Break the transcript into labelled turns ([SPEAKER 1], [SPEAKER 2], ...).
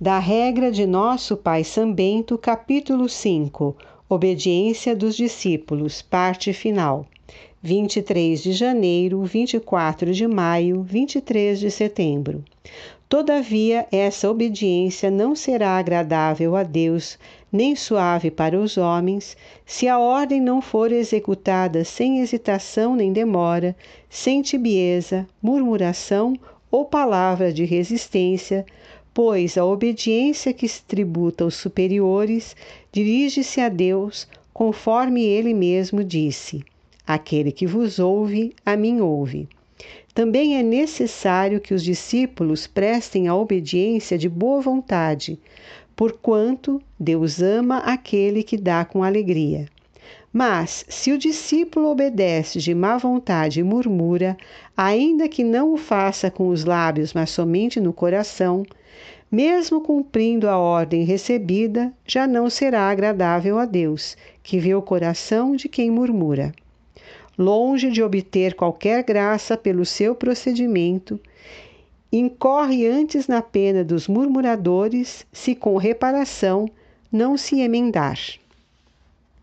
[SPEAKER 1] da regra de nosso Pai Sambento, capítulo 5, Obediência dos discípulos, parte final. 23 de janeiro, 24 de maio, 23 de setembro. Todavia, essa obediência não será agradável a Deus, nem suave para os homens, se a ordem não for executada sem hesitação nem demora, sem tibieza, murmuração ou palavra de resistência, pois a obediência que se tributa aos superiores dirige-se a Deus, conforme ele mesmo disse: Aquele que vos ouve, a mim ouve. Também é necessário que os discípulos prestem a obediência de boa vontade, porquanto Deus ama aquele que dá com alegria. Mas, se o discípulo obedece de má vontade e murmura, ainda que não o faça com os lábios, mas somente no coração, mesmo cumprindo a ordem recebida, já não será agradável a Deus, que vê o coração de quem murmura longe de obter qualquer graça pelo seu procedimento, incorre antes na pena dos murmuradores se com reparação não se emendar.